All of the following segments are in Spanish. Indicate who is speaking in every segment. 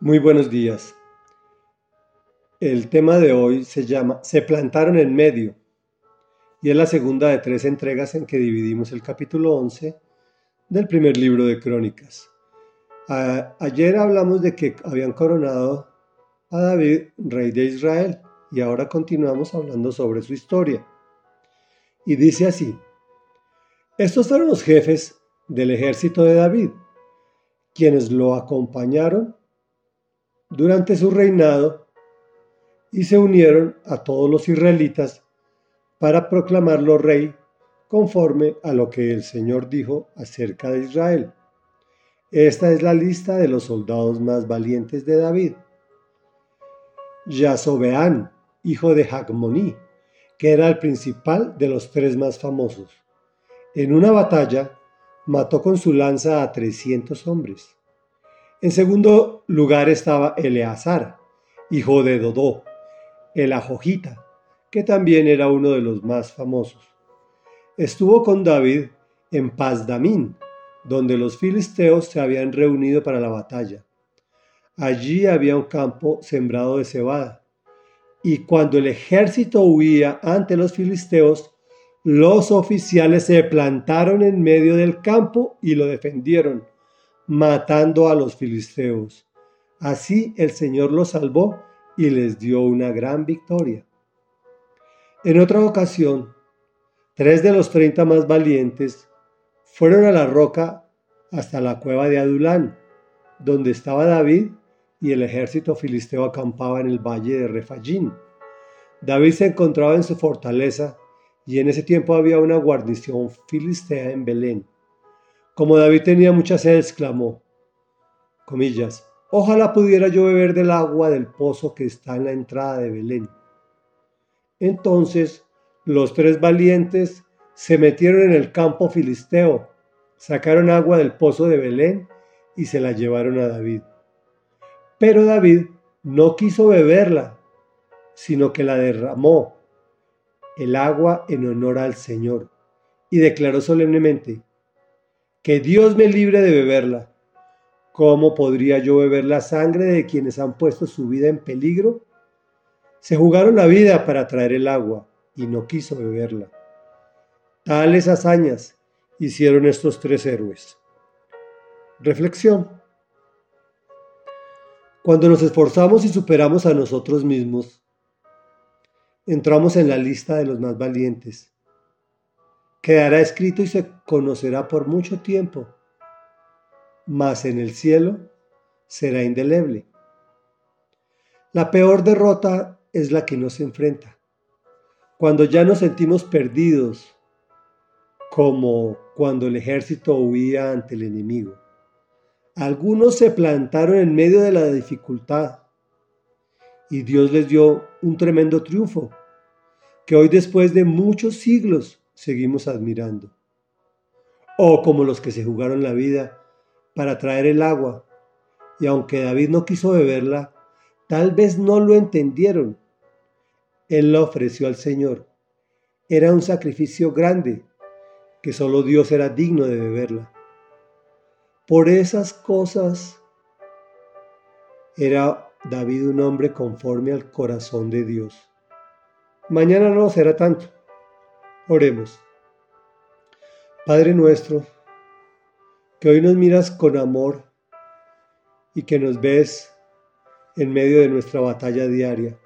Speaker 1: Muy buenos días. El tema de hoy se llama Se plantaron en medio y es la segunda de tres entregas en que dividimos el capítulo 11 del primer libro de Crónicas. ayer hablamos de que habían coronado a David, rey de Israel, y ahora continuamos hablando sobre su historia. Y dice así, estos fueron los jefes del ejército de David, quienes lo acompañaron durante su reinado y se unieron a todos los israelitas para proclamarlo rey conforme a lo que el Señor dijo acerca de Israel. Esta es la lista de los soldados más valientes de David. Yasobeán, hijo de Jagmoní, que era el principal de los tres más famosos. En una batalla mató con su lanza a 300 hombres. En segundo lugar estaba Eleazar, hijo de Dodó, el Ajojita, que también era uno de los más famosos. Estuvo con David en Pazdamín, donde los filisteos se habían reunido para la batalla. Allí había un campo sembrado de cebada, y cuando el ejército huía ante los filisteos, los oficiales se plantaron en medio del campo y lo defendieron matando a los filisteos. Así el Señor los salvó y les dio una gran victoria. En otra ocasión, tres de los treinta más valientes fueron a la roca hasta la cueva de Adulán, donde estaba David y el ejército filisteo acampaba en el valle de Refallín. David se encontraba en su fortaleza y en ese tiempo había una guarnición filistea en Belén. Como David tenía mucha sed, exclamó, comillas, ojalá pudiera yo beber del agua del pozo que está en la entrada de Belén. Entonces los tres valientes se metieron en el campo filisteo, sacaron agua del pozo de Belén y se la llevaron a David. Pero David no quiso beberla, sino que la derramó el agua en honor al Señor y declaró solemnemente, que Dios me libre de beberla. ¿Cómo podría yo beber la sangre de quienes han puesto su vida en peligro? Se jugaron la vida para traer el agua y no quiso beberla. Tales hazañas hicieron estos tres héroes. Reflexión. Cuando nos esforzamos y superamos a nosotros mismos, entramos en la lista de los más valientes quedará escrito y se conocerá por mucho tiempo, mas en el cielo será indeleble. La peor derrota es la que nos enfrenta, cuando ya nos sentimos perdidos, como cuando el ejército huía ante el enemigo. Algunos se plantaron en medio de la dificultad y Dios les dio un tremendo triunfo, que hoy después de muchos siglos seguimos admirando. O como los que se jugaron la vida para traer el agua, y aunque David no quiso beberla, tal vez no lo entendieron. Él la ofreció al Señor. Era un sacrificio grande, que solo Dios era digno de beberla. Por esas cosas era David un hombre conforme al corazón de Dios. Mañana no será tanto. Oremos. Padre nuestro, que hoy nos miras con amor y que nos ves en medio de nuestra batalla diaria.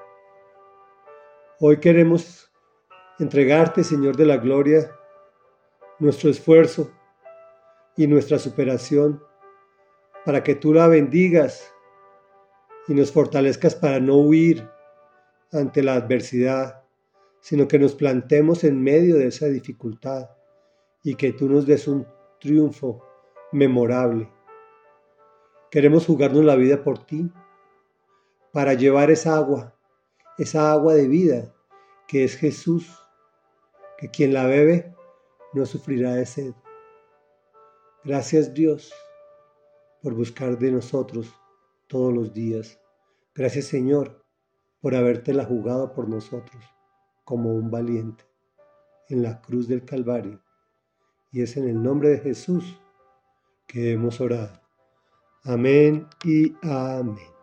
Speaker 1: Hoy queremos entregarte, Señor de la Gloria, nuestro esfuerzo y nuestra superación para que tú la bendigas y nos fortalezcas para no huir ante la adversidad, sino que nos plantemos en medio de esa dificultad y que tú nos des un triunfo memorable. Queremos jugarnos la vida por ti, para llevar esa agua, esa agua de vida que es Jesús, que quien la bebe no sufrirá de sed. Gracias Dios por buscar de nosotros todos los días. Gracias Señor por habértela jugado por nosotros como un valiente en la cruz del Calvario. Y es en el nombre de Jesús que hemos orado. Amén y amén.